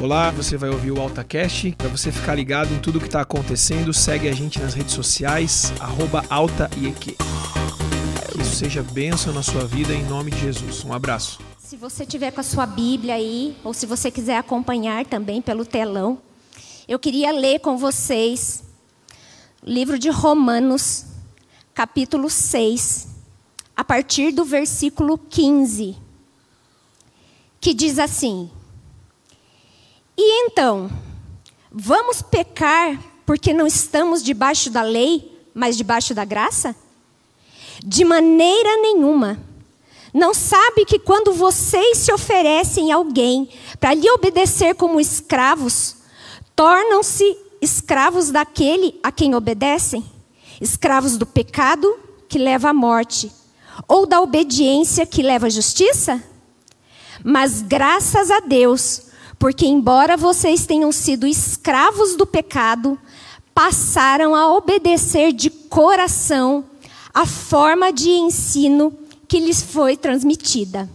Olá, você vai ouvir o AltaCast. Para você ficar ligado em tudo que está acontecendo, segue a gente nas redes sociais, AltaIEQ. Que isso seja bênção na sua vida em nome de Jesus. Um abraço. Se você tiver com a sua Bíblia aí, ou se você quiser acompanhar também pelo telão, eu queria ler com vocês o livro de Romanos, capítulo 6, a partir do versículo 15, que diz assim: E então, vamos pecar porque não estamos debaixo da lei, mas debaixo da graça? De maneira nenhuma. Não sabe que quando vocês se oferecem a alguém para lhe obedecer como escravos, tornam-se escravos daquele a quem obedecem? Escravos do pecado que leva à morte, ou da obediência que leva à justiça? Mas graças a Deus, porque embora vocês tenham sido escravos do pecado, passaram a obedecer de coração a forma de ensino que lhes foi transmitida.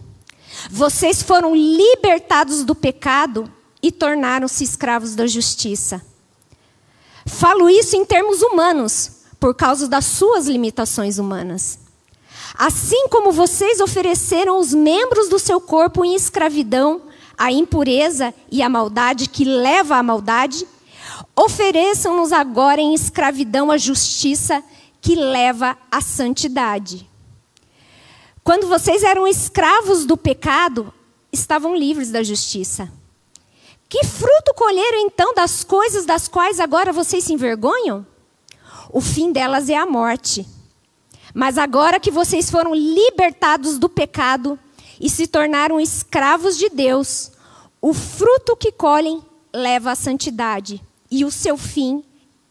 Vocês foram libertados do pecado e tornaram-se escravos da justiça. Falo isso em termos humanos, por causa das suas limitações humanas. Assim como vocês ofereceram os membros do seu corpo em escravidão à impureza e à maldade que leva à maldade, ofereçam-nos agora em escravidão à justiça que leva à santidade. Quando vocês eram escravos do pecado, estavam livres da justiça. Que fruto colheram então das coisas das quais agora vocês se envergonham? O fim delas é a morte. Mas agora que vocês foram libertados do pecado e se tornaram escravos de Deus, o fruto que colhem leva à santidade, e o seu fim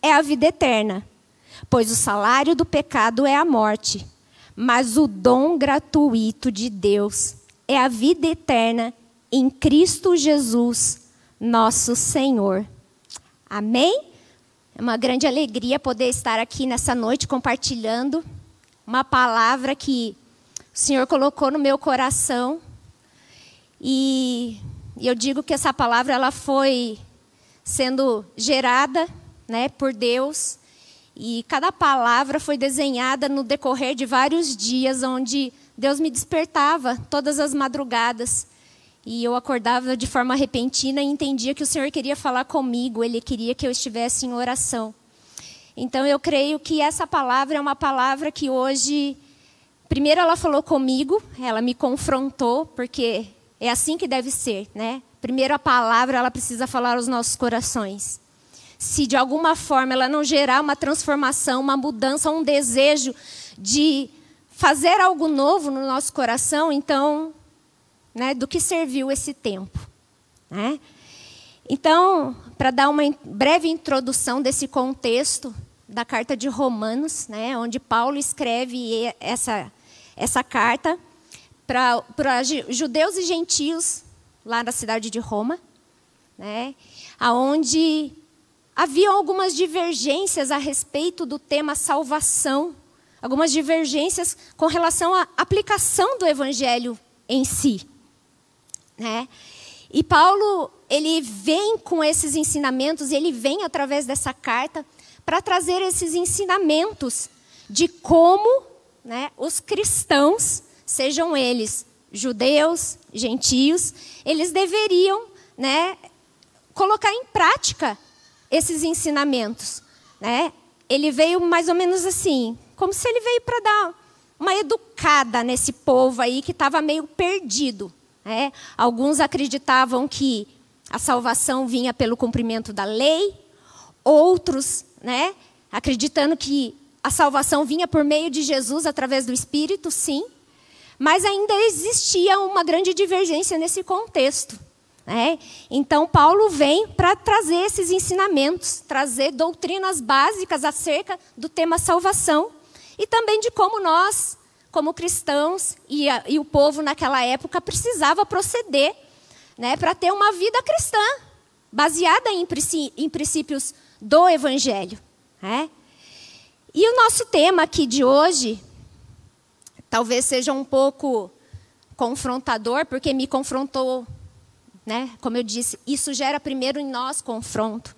é a vida eterna. Pois o salário do pecado é a morte, mas o dom gratuito de Deus é a vida eterna em Cristo Jesus, nosso Senhor. Amém? É uma grande alegria poder estar aqui nessa noite compartilhando uma palavra que o Senhor colocou no meu coração. E eu digo que essa palavra ela foi sendo gerada, né, por Deus e cada palavra foi desenhada no decorrer de vários dias, onde Deus me despertava todas as madrugadas. E eu acordava de forma repentina e entendia que o Senhor queria falar comigo, Ele queria que eu estivesse em oração. Então eu creio que essa palavra é uma palavra que hoje, primeiro ela falou comigo, ela me confrontou, porque é assim que deve ser, né? Primeiro a palavra ela precisa falar aos nossos corações se de alguma forma ela não gerar uma transformação, uma mudança, um desejo de fazer algo novo no nosso coração, então, né, do que serviu esse tempo? Né? Então, para dar uma breve introdução desse contexto da carta de Romanos, né, onde Paulo escreve essa, essa carta para judeus e gentios lá na cidade de Roma, né, aonde Havia algumas divergências a respeito do tema salvação, algumas divergências com relação à aplicação do evangelho em si. Né? E Paulo, ele vem com esses ensinamentos, ele vem através dessa carta para trazer esses ensinamentos de como né, os cristãos, sejam eles judeus, gentios, eles deveriam né, colocar em prática esses ensinamentos, né? Ele veio mais ou menos assim, como se ele veio para dar uma educada nesse povo aí que estava meio perdido. Né? Alguns acreditavam que a salvação vinha pelo cumprimento da lei, outros, né, acreditando que a salvação vinha por meio de Jesus através do Espírito, sim, mas ainda existia uma grande divergência nesse contexto. Né? Então, Paulo vem para trazer esses ensinamentos, trazer doutrinas básicas acerca do tema salvação e também de como nós, como cristãos e, a, e o povo naquela época, precisava proceder né, para ter uma vida cristã, baseada em, em princípios do Evangelho. Né? E o nosso tema aqui de hoje, talvez seja um pouco confrontador, porque me confrontou né? Como eu disse, isso gera primeiro em nós confronto.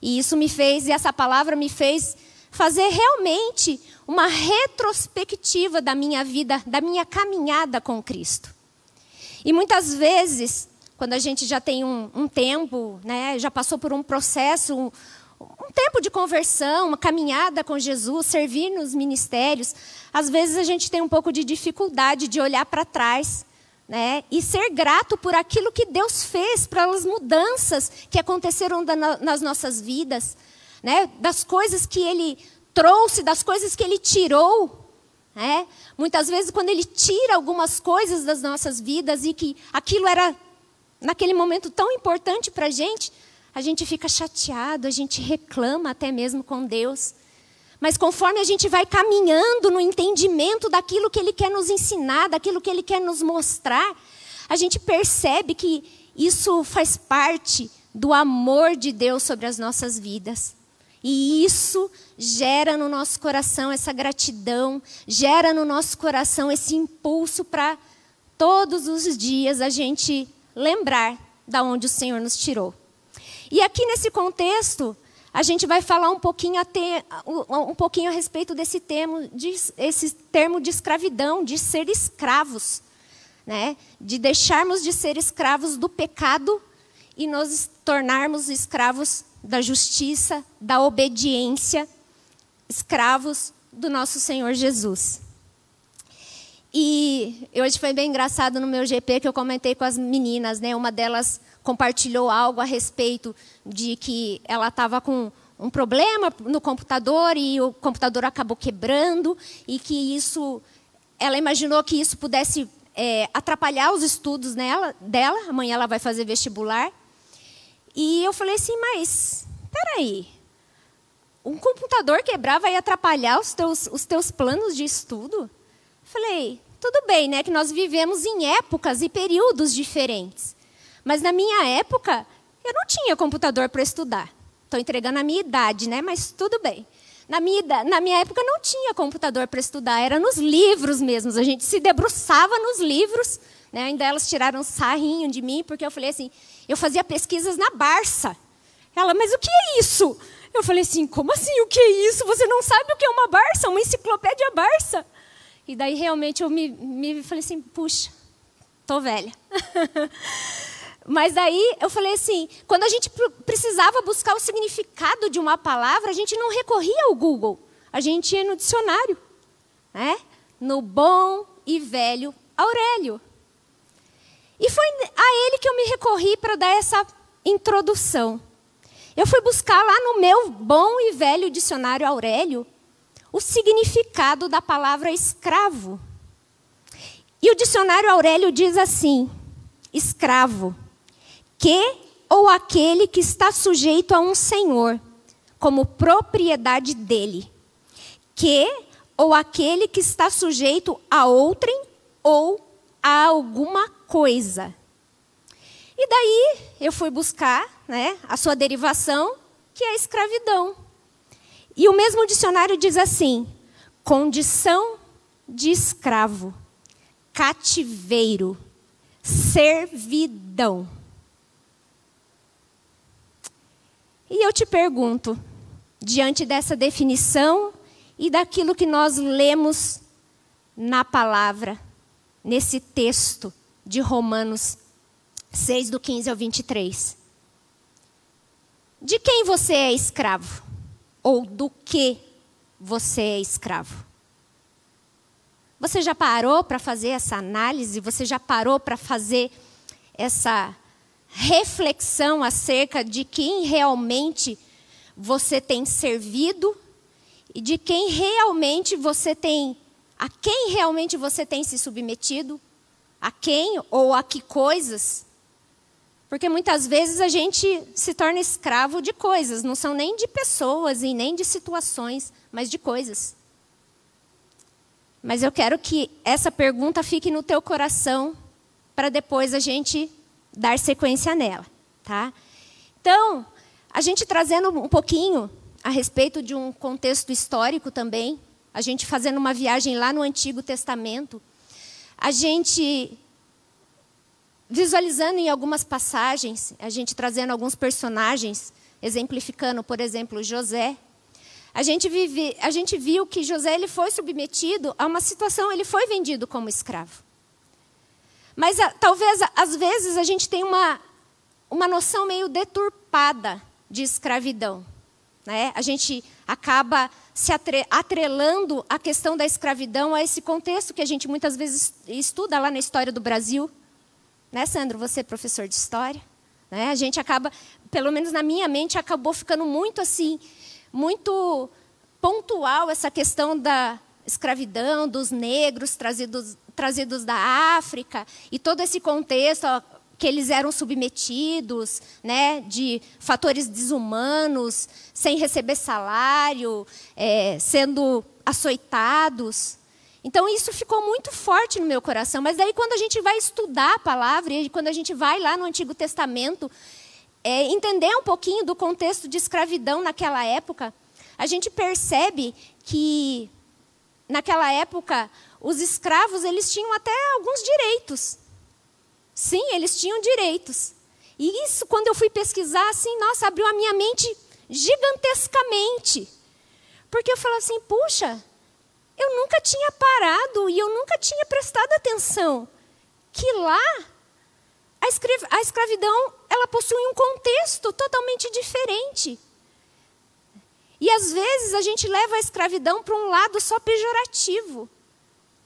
E isso me fez, e essa palavra me fez fazer realmente uma retrospectiva da minha vida, da minha caminhada com Cristo. E muitas vezes, quando a gente já tem um, um tempo, né, já passou por um processo, um, tempo de conversão, uma caminhada com Jesus, servir nos ministérios, às vezes a gente tem um pouco de dificuldade de olhar para trás né? E ser grato por aquilo que Deus fez, pelas mudanças que aconteceram nas nossas vidas, né? Das coisas que Ele trouxe, das coisas que Ele tirou, né? Muitas vezes quando Ele tira algumas coisas das nossas vidas e que aquilo era naquele momento tão importante para a gente, a gente fica chateado, a gente reclama até mesmo com Deus. Mas conforme a gente vai caminhando no entendimento daquilo que Ele quer nos ensinar, daquilo que Ele quer nos mostrar, a gente percebe que isso faz parte do amor de Deus sobre as nossas vidas. E isso gera no nosso coração essa gratidão, gera no nosso coração esse impulso para todos os dias a gente lembrar da onde o Senhor nos tirou. E aqui nesse contexto, a gente vai falar um pouquinho a, um pouquinho a respeito desse termo, de, esse termo de escravidão, de ser escravos, né? de deixarmos de ser escravos do pecado e nos tornarmos escravos da justiça, da obediência, escravos do nosso Senhor Jesus. E hoje foi bem engraçado no meu GP que eu comentei com as meninas, né? Uma delas compartilhou algo a respeito de que ela estava com um problema no computador e o computador acabou quebrando e que isso, ela imaginou que isso pudesse é, atrapalhar os estudos nela, dela. Amanhã ela vai fazer vestibular. E eu falei assim, mas peraí, um computador quebrar vai atrapalhar os teus, os teus planos de estudo? Falei, tudo bem, né? Que nós vivemos em épocas e períodos diferentes. Mas na minha época, eu não tinha computador para estudar. Estou entregando a minha idade, né? Mas tudo bem. Na minha, na minha época não tinha computador para estudar, era nos livros mesmo. A gente se debruçava nos livros. Né? Ainda elas tiraram sarrinho de mim, porque eu falei assim: eu fazia pesquisas na Barça. Ela, mas o que é isso? Eu falei assim: como assim o que é isso? Você não sabe o que é uma Barça? Uma enciclopédia Barça. E daí realmente eu me, me falei assim: puxa, tô velha. Mas aí eu falei assim, quando a gente precisava buscar o significado de uma palavra, a gente não recorria ao Google, a gente ia no dicionário, né? No bom e velho Aurélio. E foi a ele que eu me recorri para dar essa introdução. Eu fui buscar lá no meu bom e velho dicionário Aurélio o significado da palavra escravo. E o dicionário Aurélio diz assim: escravo que ou aquele que está sujeito a um senhor, como propriedade dele, que ou aquele que está sujeito a outrem ou a alguma coisa. E daí eu fui buscar né, a sua derivação, que é a escravidão. E o mesmo dicionário diz assim: condição de escravo, cativeiro, servidão. E eu te pergunto, diante dessa definição e daquilo que nós lemos na palavra, nesse texto de Romanos 6, do 15 ao 23. De quem você é escravo? Ou do que você é escravo? Você já parou para fazer essa análise? Você já parou para fazer essa reflexão acerca de quem realmente você tem servido e de quem realmente você tem, a quem realmente você tem se submetido, a quem ou a que coisas. Porque muitas vezes a gente se torna escravo de coisas, não são nem de pessoas e nem de situações, mas de coisas. Mas eu quero que essa pergunta fique no teu coração para depois a gente dar sequência nela, tá? Então, a gente trazendo um pouquinho a respeito de um contexto histórico também, a gente fazendo uma viagem lá no Antigo Testamento, a gente visualizando em algumas passagens, a gente trazendo alguns personagens, exemplificando, por exemplo, José, a gente, vive, a gente viu que José ele foi submetido a uma situação, ele foi vendido como escravo. Mas a, talvez, às vezes, a gente tem uma, uma noção meio deturpada de escravidão. Né? A gente acaba se atrelando a questão da escravidão a esse contexto que a gente muitas vezes estuda lá na história do Brasil. Né, Sandro? Você é professor de história. Né? A gente acaba, pelo menos na minha mente, acabou ficando muito assim, muito pontual essa questão da escravidão, dos negros trazidos, trazidos da África, e todo esse contexto que eles eram submetidos, né, de fatores desumanos, sem receber salário, é, sendo açoitados. Então isso ficou muito forte no meu coração. Mas daí quando a gente vai estudar a palavra e quando a gente vai lá no Antigo Testamento é, entender um pouquinho do contexto de escravidão naquela época, a gente percebe que naquela época os escravos eles tinham até alguns direitos. Sim, eles tinham direitos. E isso, quando eu fui pesquisar, assim, nossa, abriu a minha mente gigantescamente. Porque eu falei assim, puxa, eu nunca tinha parado e eu nunca tinha prestado atenção que lá a escravidão ela possui um contexto totalmente diferente. E às vezes a gente leva a escravidão para um lado só pejorativo.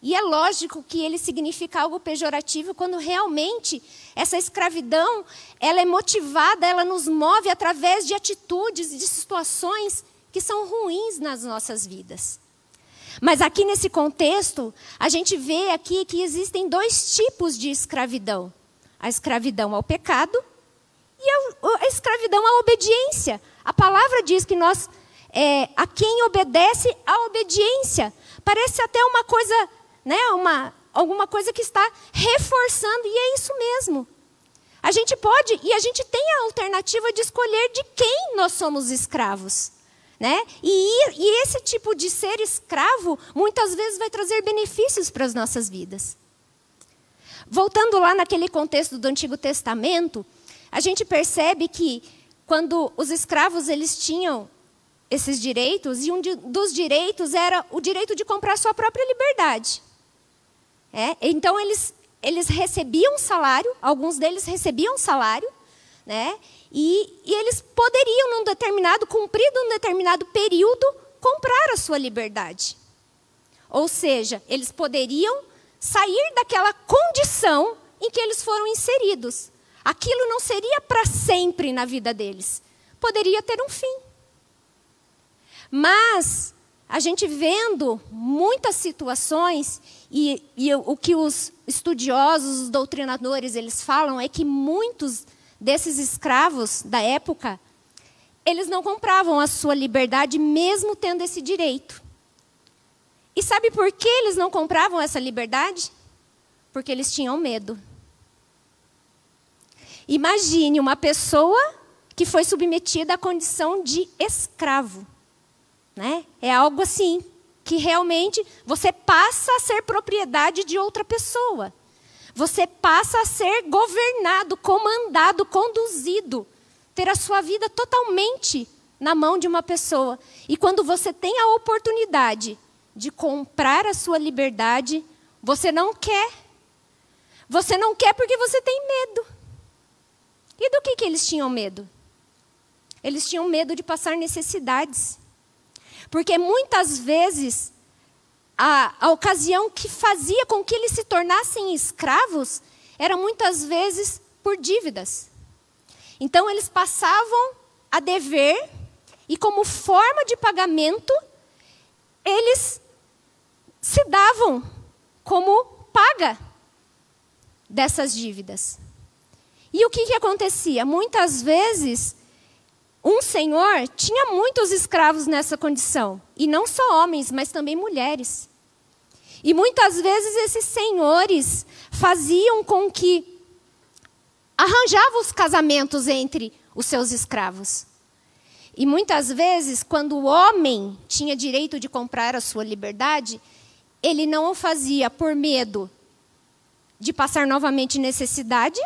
E é lógico que ele significa algo pejorativo quando realmente essa escravidão, ela é motivada, ela nos move através de atitudes e de situações que são ruins nas nossas vidas. Mas aqui nesse contexto, a gente vê aqui que existem dois tipos de escravidão a escravidão ao pecado e a, a escravidão à obediência. A palavra diz que nós, é, a quem obedece, a obediência. Parece até uma coisa, né, uma, alguma coisa que está reforçando, e é isso mesmo. A gente pode, e a gente tem a alternativa de escolher de quem nós somos escravos. Né? E, e esse tipo de ser escravo, muitas vezes, vai trazer benefícios para as nossas vidas. Voltando lá naquele contexto do Antigo Testamento, a gente percebe que quando os escravos eles tinham esses direitos, e um dos direitos era o direito de comprar sua própria liberdade. É? Então eles, eles recebiam salário, alguns deles recebiam salário, né? E, e eles poderiam, num determinado, cumprido um determinado período, comprar a sua liberdade. Ou seja, eles poderiam sair daquela condição em que eles foram inseridos. Aquilo não seria para sempre na vida deles. Poderia ter um fim. Mas a gente vendo muitas situações e, e, o que os estudiosos, os doutrinadores, eles falam é que muitos desses escravos da época, eles não compravam a sua liberdade mesmo tendo esse direito. E sabe por que eles não compravam essa liberdade? Porque eles tinham medo. Imagine uma pessoa que foi submetida à condição de escravo. Né? É algo assim, que realmente você passa a ser propriedade de outra pessoa. Você passa a ser governado, comandado, conduzido, ter a sua vida totalmente na mão de uma pessoa. E quando você tem a oportunidade de comprar a sua liberdade, você não quer. Você não quer porque você tem medo. E do que, que eles tinham medo? Eles tinham medo de passar necessidades. Porque muitas vezes a, a ocasião que fazia com que eles se tornassem escravos era muitas vezes por dívidas. Então eles passavam a dever e como forma de pagamento eles se davam como paga dessas dívidas. E o que, que acontecia? Muitas vezes, um senhor tinha muitos escravos nessa condição. E não só homens, mas também mulheres. E muitas vezes esses senhores faziam com que arranjavam os casamentos entre os seus escravos. E muitas vezes, quando o homem tinha direito de comprar a sua liberdade, ele não o fazia por medo de passar novamente necessidade,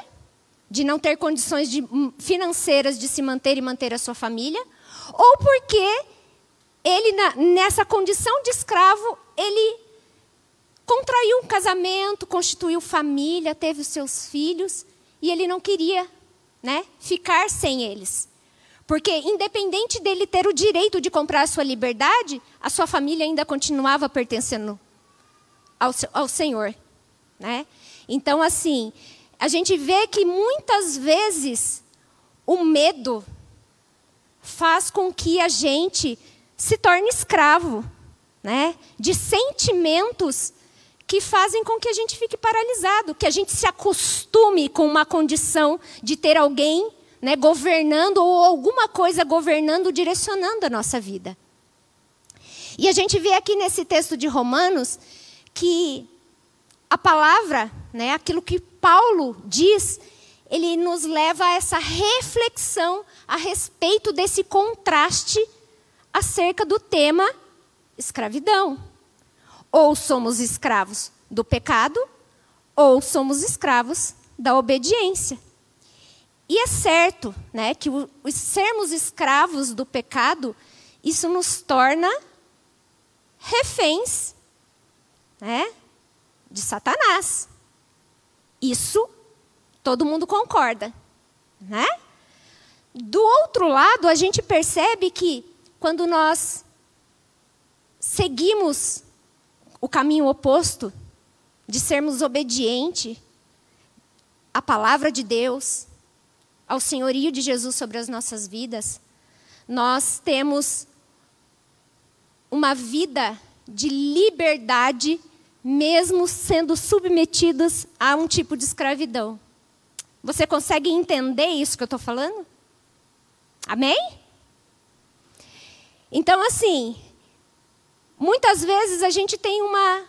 de não ter condições de, hum, financeiras de se manter e manter a sua família, ou porque ele, na, nessa condição de escravo, ele contraiu um casamento, constituiu família, teve os seus filhos, e ele não queria né, ficar sem eles. Porque, independente dele ter o direito de comprar a sua liberdade, a sua família ainda continuava pertencendo ao, ao Senhor. Né? Então, assim, a gente vê que muitas vezes o medo faz com que a gente se torne escravo né? de sentimentos que fazem com que a gente fique paralisado, que a gente se acostume com uma condição de ter alguém né, governando ou alguma coisa governando, direcionando a nossa vida. E a gente vê aqui nesse texto de Romanos que a palavra, né, aquilo que Paulo diz, ele nos leva a essa reflexão a respeito desse contraste acerca do tema escravidão. Ou somos escravos do pecado, ou somos escravos da obediência. E é certo né, que o, sermos escravos do pecado, isso nos torna reféns né, de Satanás. Isso todo mundo concorda. Né? Do outro lado, a gente percebe que quando nós seguimos o caminho oposto de sermos obedientes à palavra de Deus, ao senhorio de Jesus sobre as nossas vidas, nós temos uma vida de liberdade, mesmo sendo submetidos a um tipo de escravidão. Você consegue entender isso que eu estou falando? Amém? Então, assim, Muitas vezes a gente tem uma.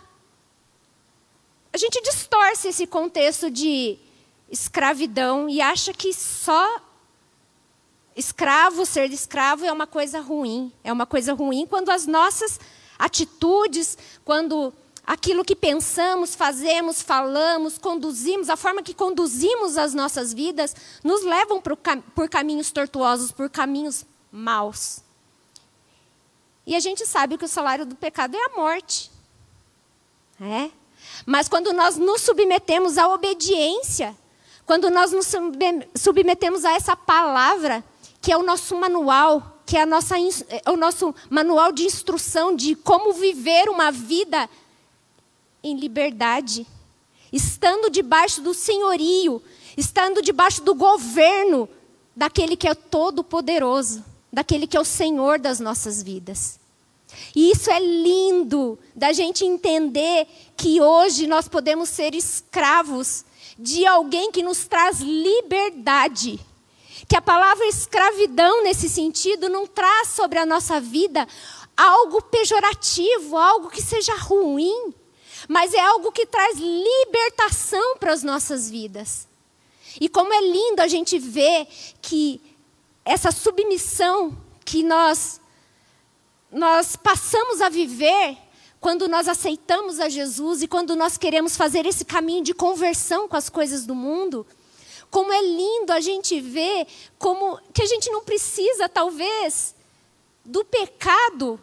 A gente distorce esse contexto de escravidão e acha que só escravo, ser escravo é uma coisa ruim. É uma coisa ruim quando as nossas atitudes, quando aquilo que pensamos, fazemos, falamos, conduzimos, a forma que conduzimos as nossas vidas, nos levam por caminhos tortuosos, por caminhos maus. E a gente sabe que o salário do pecado é a morte. É? Mas quando nós nos submetemos à obediência, quando nós nos submetemos a essa palavra, que é o nosso manual, que é, nossa, é o nosso manual de instrução de como viver uma vida em liberdade, estando debaixo do senhorio, estando debaixo do governo daquele que é todo-poderoso daquele que é o Senhor das nossas vidas. E isso é lindo da gente entender que hoje nós podemos ser escravos de alguém que nos traz liberdade. Que a palavra escravidão, nesse sentido, não traz sobre a nossa vida algo pejorativo, algo que seja ruim, mas é algo que traz libertação para as nossas vidas. E como é lindo a gente ver que essa submissão que nós nós passamos a viver quando nós aceitamos a Jesus e quando nós queremos fazer esse caminho de conversão com as coisas do mundo, como é lindo a gente ver como que a gente não precisa talvez do pecado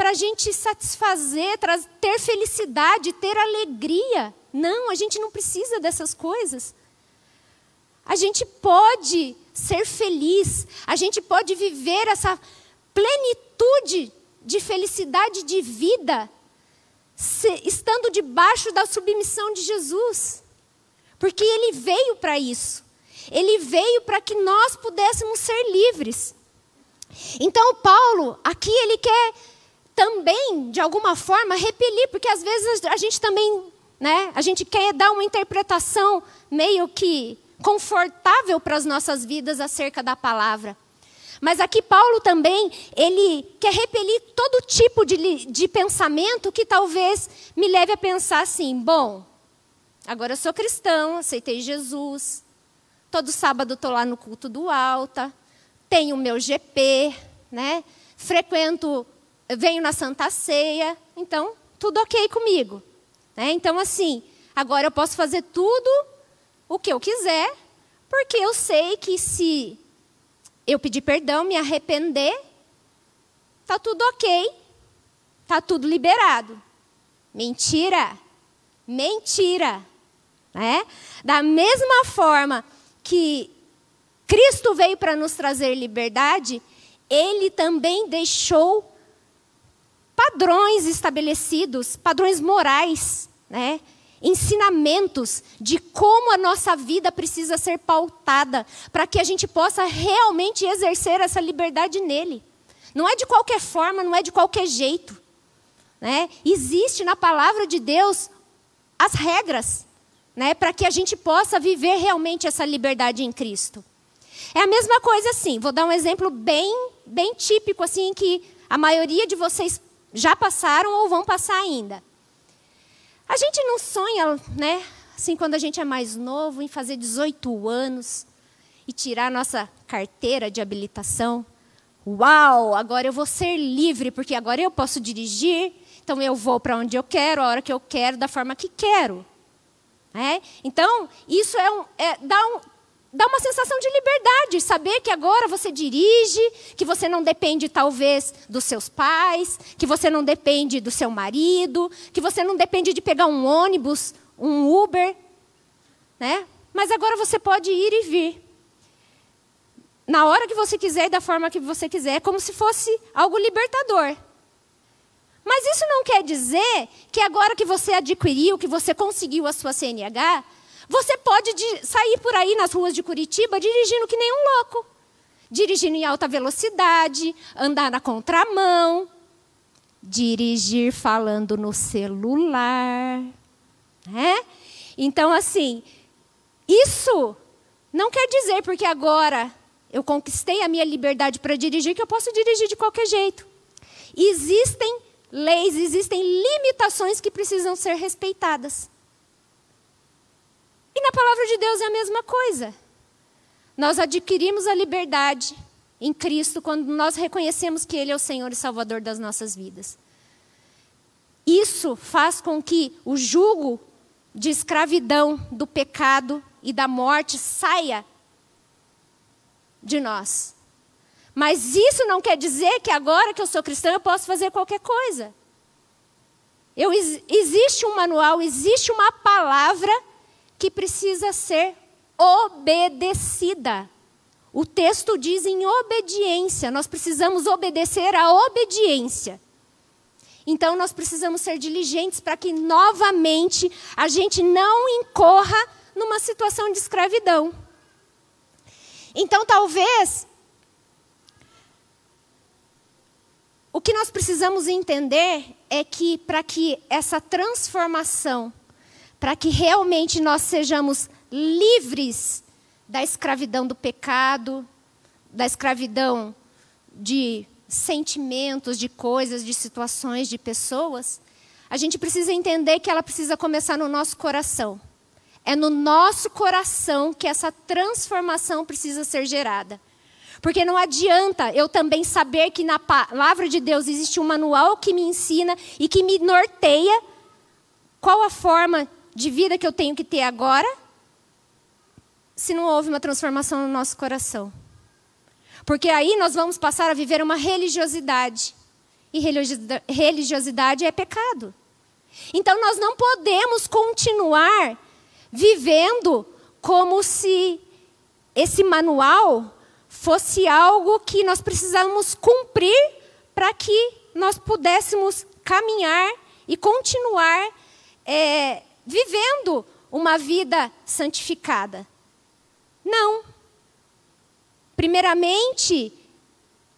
para a gente satisfazer, ter felicidade, ter alegria. Não, a gente não precisa dessas coisas. A gente pode ser feliz, a gente pode viver essa plenitude de felicidade de vida, se, estando debaixo da submissão de Jesus. Porque ele veio para isso. Ele veio para que nós pudéssemos ser livres. Então, Paulo, aqui ele quer também, de alguma forma, repelir, porque às vezes a gente também, né, a gente quer dar uma interpretação meio que confortável para as nossas vidas acerca da palavra. Mas aqui Paulo também, ele quer repelir todo tipo de, de pensamento que talvez me leve a pensar assim, bom, agora eu sou cristão, aceitei Jesus, todo sábado estou lá no culto do alta, tenho o meu GP, né? frequento, venho na Santa Ceia, então tudo ok comigo. Né? Então assim, agora eu posso fazer tudo o que eu quiser, Porque eu sei que se eu pedir perdão, me arrepender, tá tudo ok, tá tudo liberado. Mentira, mentira, né? Da mesma forma que Cristo veio para nos trazer liberdade, Ele também deixou padrões estabelecidos, padrões morais, né? ensinamentos de como a nossa vida precisa ser pautada para que a gente possa realmente exercer essa liberdade nele. Não é de qualquer forma, não é de qualquer jeito. Né? Existe na palavra de Deus as regras né, para que a gente possa viver realmente essa liberdade em Cristo. É a mesma coisa assim, vou dar um exemplo bem, bem típico assim que a maioria de vocês já passaram ou vão passar ainda. A gente não sonha, né, assim, quando a gente é mais novo, em fazer 18 anos e tirar a nossa carteira de habilitação. Uau, agora eu vou ser livre, porque agora eu posso dirigir, então eu vou para onde eu quero, a hora que eu quero, da forma que quero. É? Então, isso é, um, é dá, um, dá uma sensação de liberdade, saber que agora você dirige, que você não depende talvez dos seus pais, que você não depende do seu marido, que você não depende de pegar um ônibus, um Uber, né? Mas agora você pode ir e vir. Na hora que você quiser e da forma que você quiser, é como se fosse algo libertador. Mas isso não quer dizer que agora que você adquiriu, que você conseguiu a sua CNH, você pode sair por aí nas ruas de Curitiba dirigindo que nem um louco. Dirigindo em alta velocidade, andar na contramão, dirigir falando no celular. Né? Então, assim, isso não quer dizer porque agora eu conquistei a minha liberdade para dirigir que eu posso dirigir de qualquer jeito. Existem leis, existem limitações que precisam ser respeitadas. E na palavra de Deus é a mesma coisa. Nós adquirimos a liberdade em Cristo quando nós reconhecemos que Ele é o Senhor e Salvador das nossas vidas. Isso faz com que o jugo de escravidão, do pecado e da morte saia de nós. Mas isso não quer dizer que agora que eu sou cristã eu posso fazer qualquer coisa. Eu, existe um manual, existe uma palavra que precisa ser obedecida. O texto diz em obediência, nós precisamos obedecer à obediência. Então nós precisamos ser diligentes para que novamente a gente não incorra numa situação de escravidão. Então talvez o que nós precisamos entender é que para que essa transformação para que realmente nós sejamos livres da escravidão do pecado, da escravidão de sentimentos, de coisas, de situações, de pessoas, a gente precisa entender que ela precisa começar no nosso coração. É no nosso coração que essa transformação precisa ser gerada. Porque não adianta eu também saber que na palavra de Deus existe um manual que me ensina e que me norteia qual a forma de vida que eu tenho que ter agora, se não houve uma transformação no nosso coração. Porque aí nós vamos passar a viver uma religiosidade. E religiosidade é pecado. Então nós não podemos continuar vivendo como se esse manual fosse algo que nós precisamos cumprir para que nós pudéssemos caminhar e continuar é, vivendo uma vida santificada. Não. Primeiramente,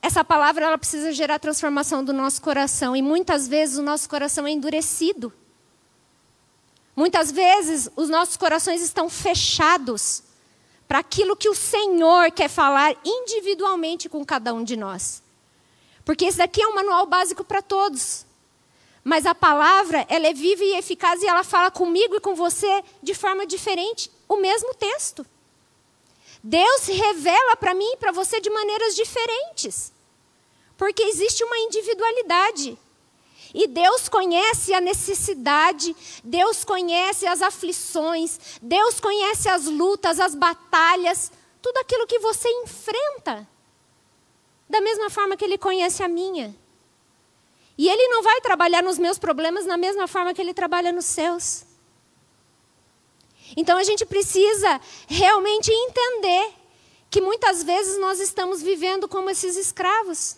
essa palavra ela precisa gerar transformação do nosso coração e muitas vezes o nosso coração é endurecido. Muitas vezes os nossos corações estão fechados para aquilo que o Senhor quer falar individualmente com cada um de nós. Porque esse daqui é um manual básico para todos. Mas a palavra, ela é viva e eficaz e ela fala comigo e com você de forma diferente, o mesmo texto. Deus revela para mim e para você de maneiras diferentes. Porque existe uma individualidade. E Deus conhece a necessidade, Deus conhece as aflições, Deus conhece as lutas, as batalhas, tudo aquilo que você enfrenta. Da mesma forma que Ele conhece a minha. E Ele não vai trabalhar nos meus problemas da mesma forma que Ele trabalha nos seus. Então a gente precisa realmente entender que muitas vezes nós estamos vivendo como esses escravos.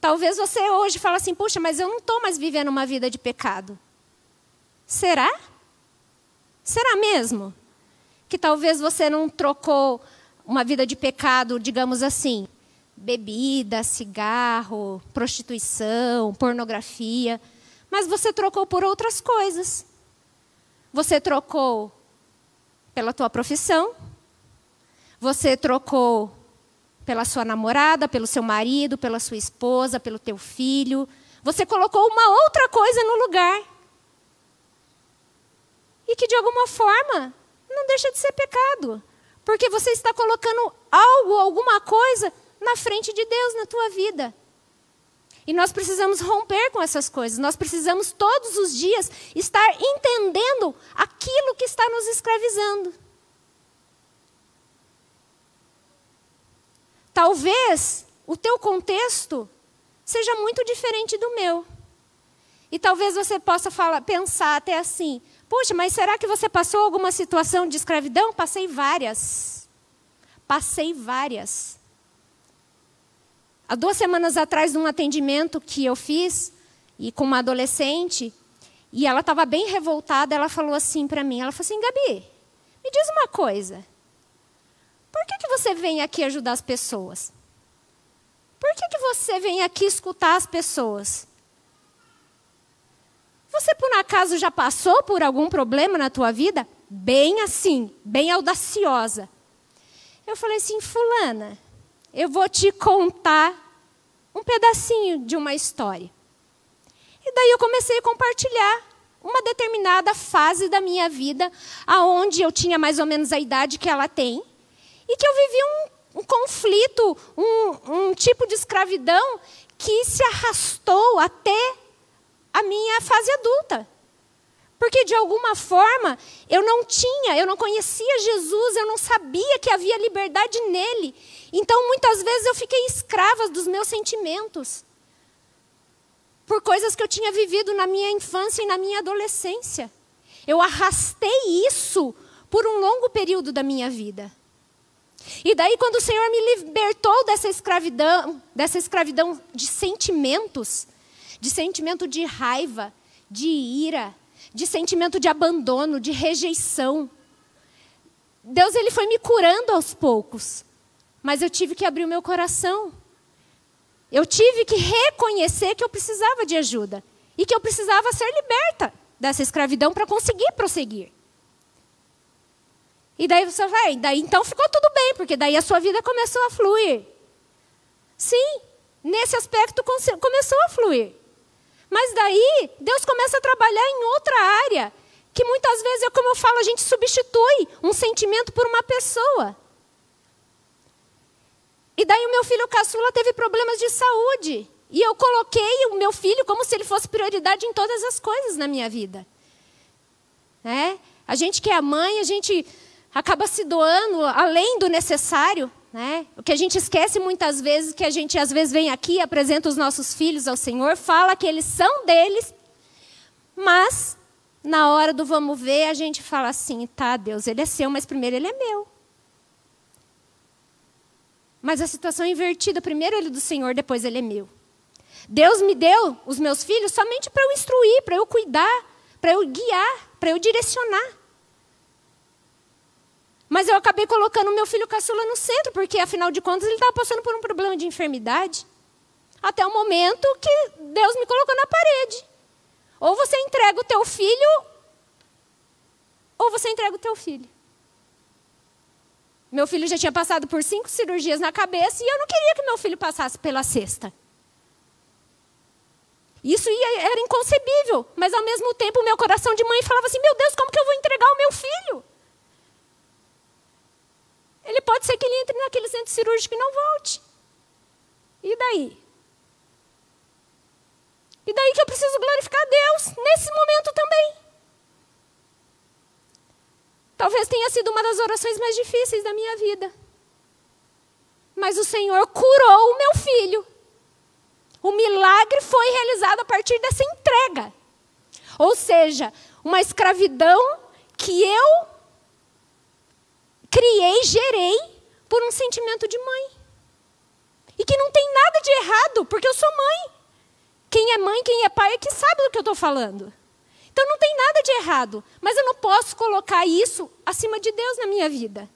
Talvez você hoje fale assim: puxa, mas eu não estou mais vivendo uma vida de pecado. Será? Será mesmo? Que talvez você não trocou uma vida de pecado, digamos assim, bebida, cigarro, prostituição, pornografia, mas você trocou por outras coisas. Você trocou pela tua profissão, você trocou pela sua namorada, pelo seu marido, pela sua esposa, pelo teu filho. Você colocou uma outra coisa no lugar. E que de alguma forma não deixa de ser pecado. Porque você está colocando algo, alguma coisa na frente de Deus na tua vida. E nós precisamos romper com essas coisas. Nós precisamos todos os dias estar entendendo aquilo que está nos escravizando. Talvez o teu contexto seja muito diferente do meu. E talvez você possa falar, pensar até assim: puxa, mas será que você passou alguma situação de escravidão? Passei várias. Passei várias. Há duas semanas atrás, num atendimento que eu fiz, e com uma adolescente, e ela estava bem revoltada, ela falou assim para mim: ela falou assim, Gabi, me diz uma coisa. Por que, que você vem aqui ajudar as pessoas? Por que, que você vem aqui escutar as pessoas? Você por acaso já passou por algum problema na tua vida? Bem assim, bem audaciosa. Eu falei assim, fulana, eu vou te contar um pedacinho de uma história. E daí eu comecei a compartilhar uma determinada fase da minha vida, aonde eu tinha mais ou menos a idade que ela tem, e que eu vivi um, um conflito, um, um tipo de escravidão que se arrastou até a minha fase adulta. Porque de alguma forma eu não tinha, eu não conhecia Jesus, eu não sabia que havia liberdade nele. Então muitas vezes eu fiquei escrava dos meus sentimentos. Por coisas que eu tinha vivido na minha infância e na minha adolescência. Eu arrastei isso por um longo período da minha vida. E daí, quando o Senhor me libertou dessa escravidão, dessa escravidão de sentimentos, de sentimento de raiva, de ira, de sentimento de abandono, de rejeição, Deus ele foi me curando aos poucos. Mas eu tive que abrir o meu coração. Eu tive que reconhecer que eu precisava de ajuda e que eu precisava ser liberta dessa escravidão para conseguir prosseguir. E daí você vai, daí então ficou tudo bem, porque daí a sua vida começou a fluir. Sim, nesse aspecto começou a fluir. Mas daí Deus começa a trabalhar em outra área, que muitas vezes, é como eu falo, a gente substitui um sentimento por uma pessoa. E daí o meu filho caçula teve problemas de saúde. E eu coloquei o meu filho como se ele fosse prioridade em todas as coisas na minha vida. É? A gente que é mãe, a gente acaba se doando além do necessário. Né? O que a gente esquece muitas vezes, que a gente às vezes vem aqui, apresenta os nossos filhos ao Senhor, fala que eles são deles, mas na hora do vamos ver, a gente fala assim: tá, Deus, ele é seu, mas primeiro ele é meu. Mas a situação é invertida: primeiro ele é do Senhor, depois ele é meu. Deus me deu os meus filhos somente para eu instruir, para eu cuidar, para eu guiar, para eu direcionar. Mas eu acabei colocando meu filho caçula no centro, porque afinal de contas ele estava passando por um problema de enfermidade. Até o momento que Deus me colocou na parede. Ou você entrega o teu filho, ou você entrega o teu filho. Meu filho já tinha passado por cinco cirurgias na cabeça e eu não queria que meu filho passasse pela sexta. Isso era inconcebível, mas ao mesmo tempo meu coração de mãe falava assim: meu Deus, como que eu vou entregar o meu filho? Ele pode ser que ele entre naquele centro cirúrgico e não volte. E daí? E daí que eu preciso glorificar Deus nesse momento também. Talvez tenha sido uma das orações mais difíceis da minha vida. Mas o Senhor curou o meu filho. O milagre foi realizado a partir dessa entrega. Ou seja, uma escravidão que eu criei, gerei por um sentimento de mãe. E que não tem nada de errado, porque eu sou mãe. Quem é mãe, quem é pai é que sabe do que eu estou falando. Então não tem nada de errado, mas eu não posso colocar isso acima de Deus na minha vida.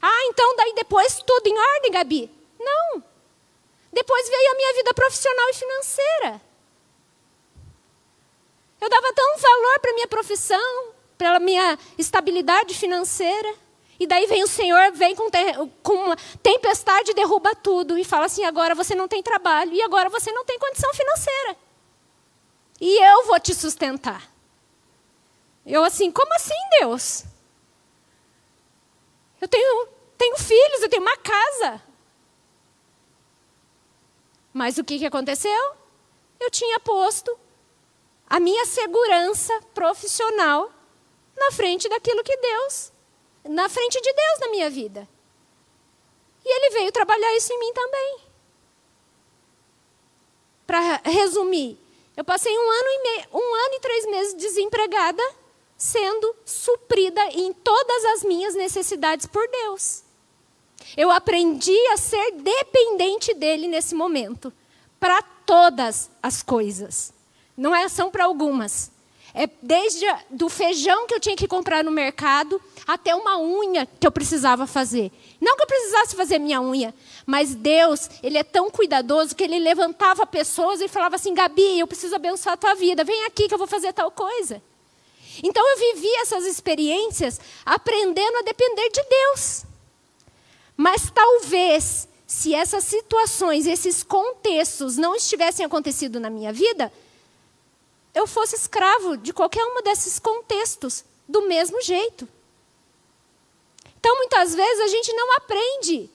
Ah, então daí depois tudo em ordem, Gabi? Não. Depois veio a minha vida profissional e financeira. Eu dava tão valor para minha profissão, pela minha estabilidade financeira. E daí vem o Senhor, vem com, com uma tempestade, derruba tudo e fala assim: agora você não tem trabalho e agora você não tem condição financeira. E eu vou te sustentar. Eu assim, como assim, Deus? Eu tenho, tenho filhos, eu tenho uma casa. Mas o que, que aconteceu? Eu tinha posto a minha segurança profissional na frente daquilo que Deus na frente de Deus na minha vida. E ele veio trabalhar isso em mim também. Para resumir, eu passei um ano, e meio, um ano e três meses desempregada, sendo suprida em todas as minhas necessidades por Deus. Eu aprendi a ser dependente dele nesse momento, para todas as coisas. Não é são para algumas. É desde do feijão que eu tinha que comprar no mercado até uma unha que eu precisava fazer. Não que eu precisasse fazer minha unha, mas Deus, ele é tão cuidadoso que ele levantava pessoas e falava assim: "Gabi, eu preciso abençoar a tua vida. Vem aqui que eu vou fazer tal coisa". Então eu vivi essas experiências aprendendo a depender de Deus. Mas talvez se essas situações, esses contextos não estivessem acontecido na minha vida, eu fosse escravo de qualquer um desses contextos, do mesmo jeito. Então, muitas vezes, a gente não aprende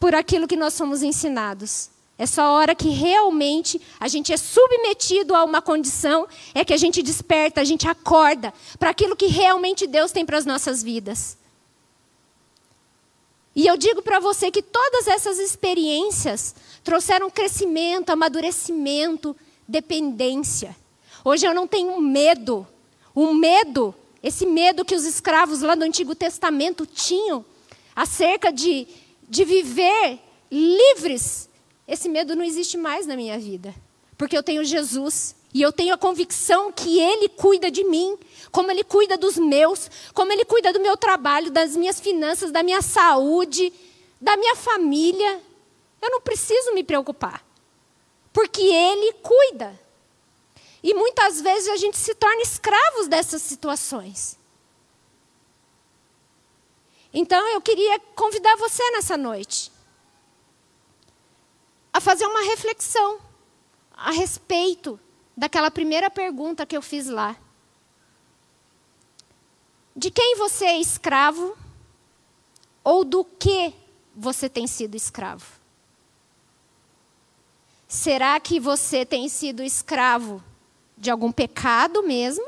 por aquilo que nós somos ensinados. É só a hora que realmente a gente é submetido a uma condição, é que a gente desperta, a gente acorda para aquilo que realmente Deus tem para as nossas vidas. E eu digo para você que todas essas experiências trouxeram crescimento, amadurecimento, dependência. Hoje eu não tenho medo. O medo, esse medo que os escravos lá do Antigo Testamento tinham, acerca de, de viver livres, esse medo não existe mais na minha vida. Porque eu tenho Jesus. E eu tenho a convicção que Ele cuida de mim, como Ele cuida dos meus, como Ele cuida do meu trabalho, das minhas finanças, da minha saúde, da minha família. Eu não preciso me preocupar porque Ele cuida. E muitas vezes a gente se torna escravos dessas situações. Então eu queria convidar você nessa noite a fazer uma reflexão a respeito daquela primeira pergunta que eu fiz lá. De quem você é escravo ou do que você tem sido escravo? Será que você tem sido escravo de algum pecado mesmo?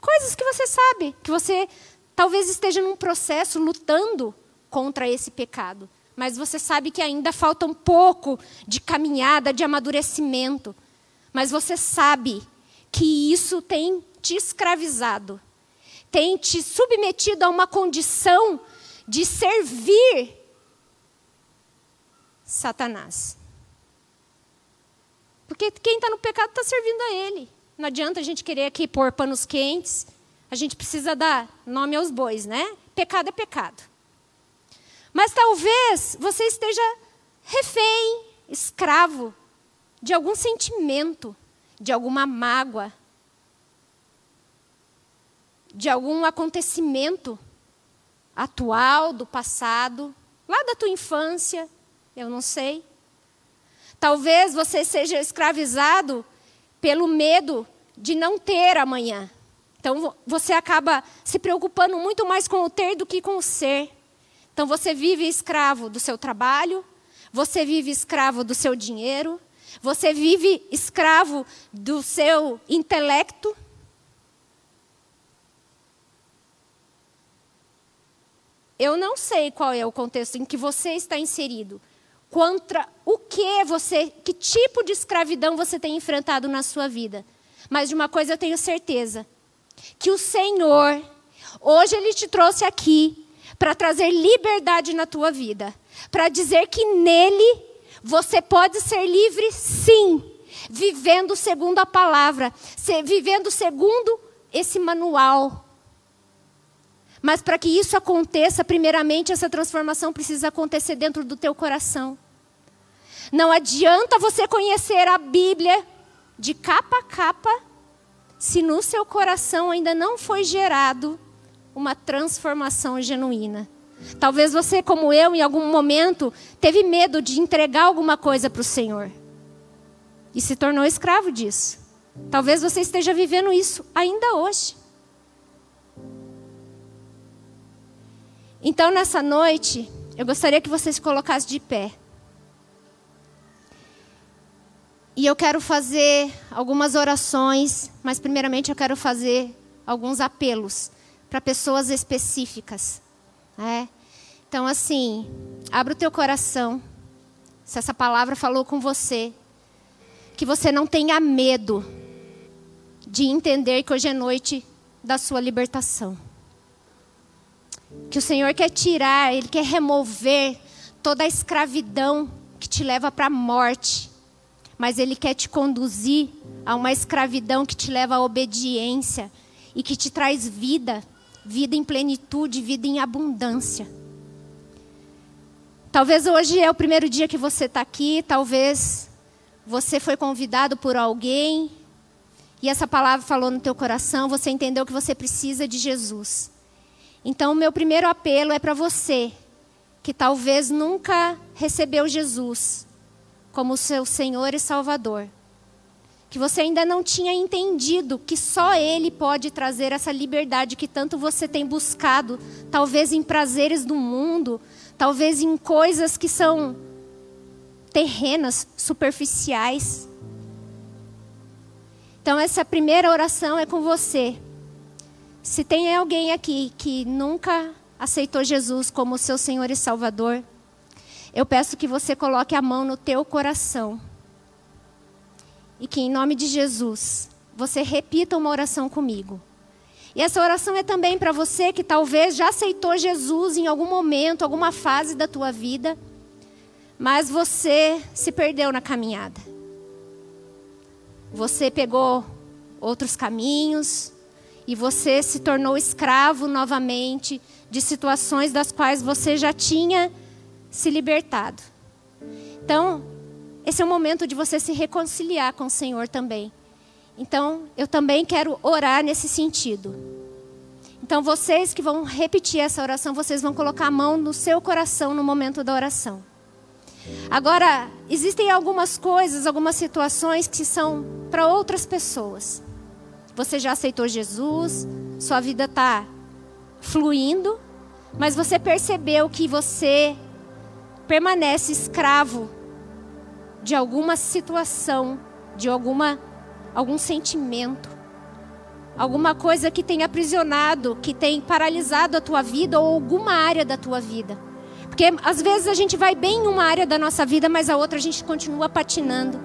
Coisas que você sabe, que você talvez esteja num processo lutando contra esse pecado, mas você sabe que ainda falta um pouco de caminhada, de amadurecimento. Mas você sabe que isso tem te escravizado, tem te submetido a uma condição de servir Satanás. Porque quem está no pecado está servindo a ele. Não adianta a gente querer aqui pôr panos quentes. A gente precisa dar nome aos bois, né? Pecado é pecado. Mas talvez você esteja refém, escravo de algum sentimento, de alguma mágoa, de algum acontecimento atual, do passado, lá da tua infância, eu não sei. Talvez você seja escravizado pelo medo de não ter amanhã. Então você acaba se preocupando muito mais com o ter do que com o ser. Então você vive escravo do seu trabalho, você vive escravo do seu dinheiro, Você vive escravo do seu intelecto? Eu não sei qual é o contexto em que você está inserido. Contra o que você, que tipo de escravidão você tem enfrentado na sua vida. Mas de uma coisa eu tenho certeza, que o Senhor hoje ele te trouxe aqui para trazer liberdade na tua vida, para dizer que nele você pode ser livre, sim, vivendo segundo a palavra, vivendo segundo esse manual. Mas para que isso aconteça, primeiramente essa transformação precisa acontecer dentro do teu coração. Não adianta você conhecer a Bíblia de capa a capa se no seu coração ainda não foi gerado uma transformação genuína. Talvez você, como eu, em algum momento, teve medo de entregar alguma coisa para o Senhor e se tornou escravo disso. Talvez você esteja vivendo isso ainda hoje. Então, nessa noite, eu gostaria que você se colocasse de pé. E eu quero fazer algumas orações, mas primeiramente eu quero fazer alguns apelos para pessoas específicas. É. Então, assim, abra o teu coração. Se essa palavra falou com você, que você não tenha medo de entender que hoje é noite da sua libertação. Que o Senhor quer tirar, Ele quer remover toda a escravidão que te leva para a morte. Mas Ele quer te conduzir a uma escravidão que te leva à obediência e que te traz vida vida em plenitude, vida em abundância. Talvez hoje é o primeiro dia que você está aqui, talvez você foi convidado por alguém e essa palavra falou no teu coração, você entendeu que você precisa de Jesus. Então, o meu primeiro apelo é para você que talvez nunca recebeu Jesus como seu Senhor e Salvador que você ainda não tinha entendido que só Ele pode trazer essa liberdade que tanto você tem buscado, talvez em prazeres do mundo, talvez em coisas que são terrenas, superficiais. Então, essa primeira oração é com você. Se tem alguém aqui que nunca aceitou Jesus como seu Senhor e Salvador, eu peço que você coloque a mão no teu coração e que, em nome de Jesus, você repita uma oração comigo. E essa oração é também para você que talvez já aceitou Jesus em algum momento, alguma fase da tua vida, mas você se perdeu na caminhada. Você pegou outros caminhos e você se tornou escravo novamente de situações das quais você já tinha se libertado. Então, esse é o momento de você se reconciliar com o Senhor também. Então, eu também quero orar nesse sentido. Então, vocês que vão repetir essa oração, vocês vão colocar a mão no seu coração no momento da oração. Agora, existem algumas coisas, algumas situações que são para outras pessoas. Você já aceitou Jesus, sua vida está fluindo, mas você percebeu que você permanece escravo de alguma situação, de alguma algum sentimento, alguma coisa que tem aprisionado, que tem paralisado a tua vida ou alguma área da tua vida. Porque às vezes a gente vai bem em uma área da nossa vida, mas a outra a gente continua patinando.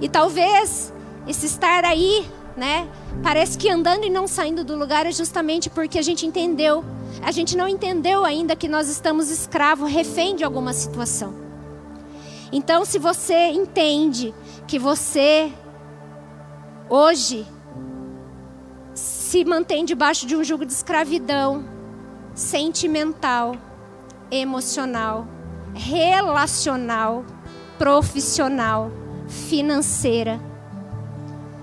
E talvez esse estar aí, né, parece que andando e não saindo do lugar é justamente porque a gente entendeu. A gente não entendeu ainda que nós estamos escravo, refém de alguma situação. Então, se você entende que você hoje se mantém debaixo de um jugo de escravidão sentimental, emocional, relacional, profissional, financeira.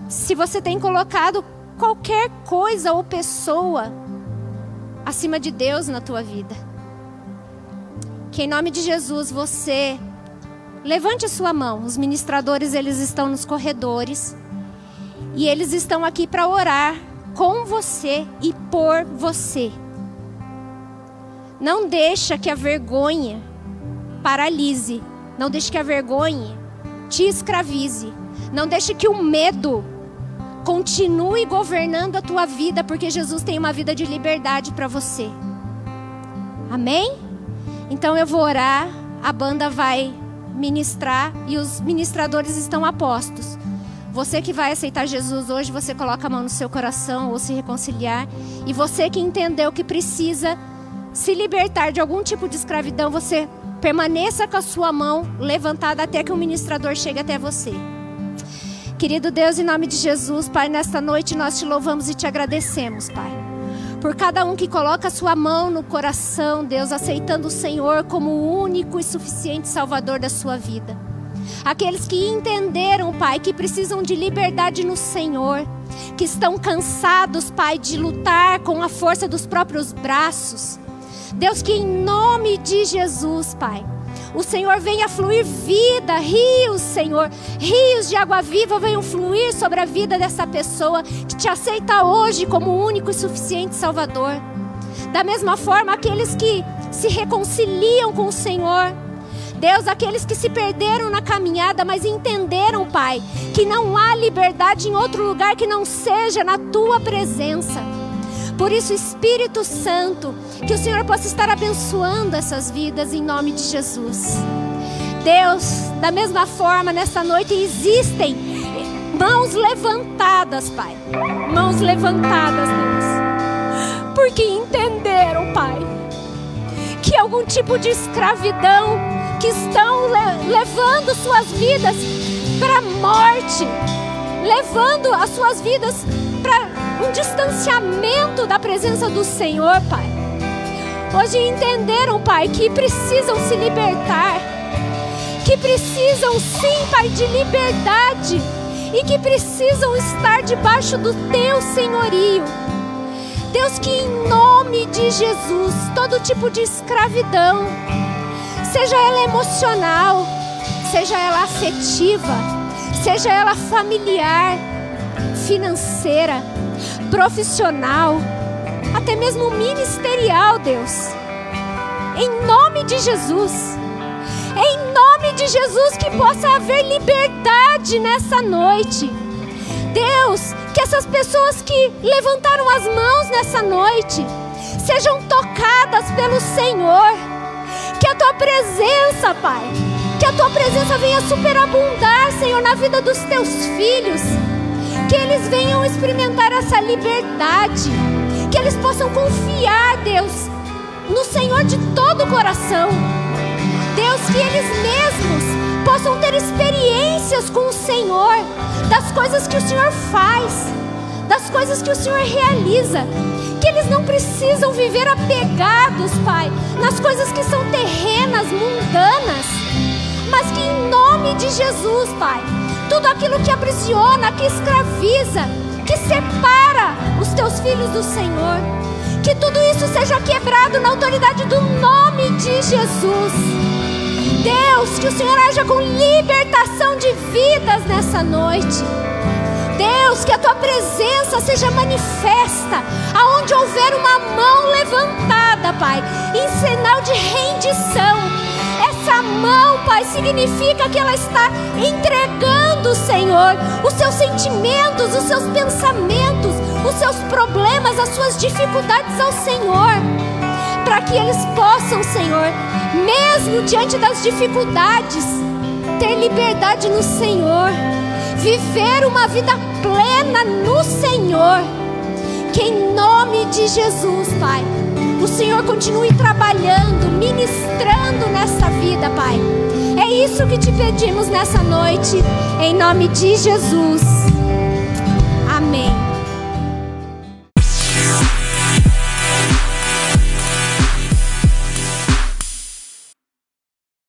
Se você tem colocado qualquer coisa ou pessoa acima de Deus na tua vida, que em nome de Jesus você Levante a sua mão. Os ministradores eles estão nos corredores e eles estão aqui para orar com você e por você. Não deixa que a vergonha paralise. Não deixe que a vergonha te escravize. Não deixe que o medo continue governando a tua vida, porque Jesus tem uma vida de liberdade para você. Amém? Então eu vou orar, a banda vai ministrar e os ministradores estão a postos. Você que vai aceitar Jesus hoje, você coloca a mão no seu coração ou se reconciliar. E você que entendeu que precisa se libertar de algum tipo de escravidão, você permaneça com a sua mão levantada até que o ministrador chegue até você. Querido Deus, em nome de Jesus, Pai, nesta noite nós te louvamos e te agradecemos, Pai. Por cada um que coloca a sua mão no coração, Deus, aceitando o Senhor como o único e suficiente Salvador da sua vida. Aqueles que entenderam, Pai, que precisam de liberdade no Senhor, que estão cansados, Pai, de lutar com a força dos próprios braços. Deus, que em nome de Jesus, Pai, o Senhor venha fluir vida, rios, Senhor, rios de água viva venham fluir sobre a vida dessa pessoa que te aceita hoje como único e suficiente Salvador. Da mesma forma, aqueles que se reconciliam com o Senhor, Deus, aqueles que se perderam na caminhada, mas entenderam, Pai, que não há liberdade em outro lugar que não seja na tua presença. Por isso, Espírito Santo, que o Senhor possa estar abençoando essas vidas em nome de Jesus. Deus, da mesma forma, nessa noite existem mãos levantadas, Pai. Mãos levantadas, Deus. Porque entenderam, Pai, que algum tipo de escravidão que estão le levando suas vidas para a morte, levando as suas vidas para um distanciamento da presença do Senhor, Pai. Hoje entenderam, Pai, que precisam se libertar, que precisam sim, Pai, de liberdade e que precisam estar debaixo do Teu senhorio. Deus, que em nome de Jesus, todo tipo de escravidão, seja ela emocional, seja ela afetiva, seja ela familiar, financeira, profissional, até mesmo ministerial, Deus. Em nome de Jesus. Em nome de Jesus que possa haver liberdade nessa noite. Deus, que essas pessoas que levantaram as mãos nessa noite sejam tocadas pelo Senhor que a tua presença, Pai, que a tua presença venha superabundar, Senhor, na vida dos teus filhos. Que eles venham experimentar essa liberdade. Que eles possam confiar, Deus, no Senhor de todo o coração. Deus, que eles mesmos possam ter experiências com o Senhor, das coisas que o Senhor faz, das coisas que o Senhor realiza que eles não precisam viver apegados, Pai, nas coisas que são terrenas, mundanas, mas que em nome de Jesus, Pai, tudo aquilo que aprisiona, que escraviza, que separa os teus filhos do Senhor, que tudo isso seja quebrado na autoridade do nome de Jesus. Deus, que o Senhor haja com libertação de vidas nessa noite. Deus, que a tua presença seja manifesta, aonde houver uma mão levantada, Pai, em sinal de rendição. Essa mão, Pai, significa que ela está entregando, Senhor, os seus sentimentos, os seus pensamentos, os seus problemas, as suas dificuldades ao Senhor, para que eles possam, Senhor, mesmo diante das dificuldades, ter liberdade no Senhor viver uma vida plena no Senhor. Que em nome de Jesus, Pai, o Senhor continue trabalhando, ministrando nessa vida, Pai. É isso que te pedimos nessa noite, em nome de Jesus.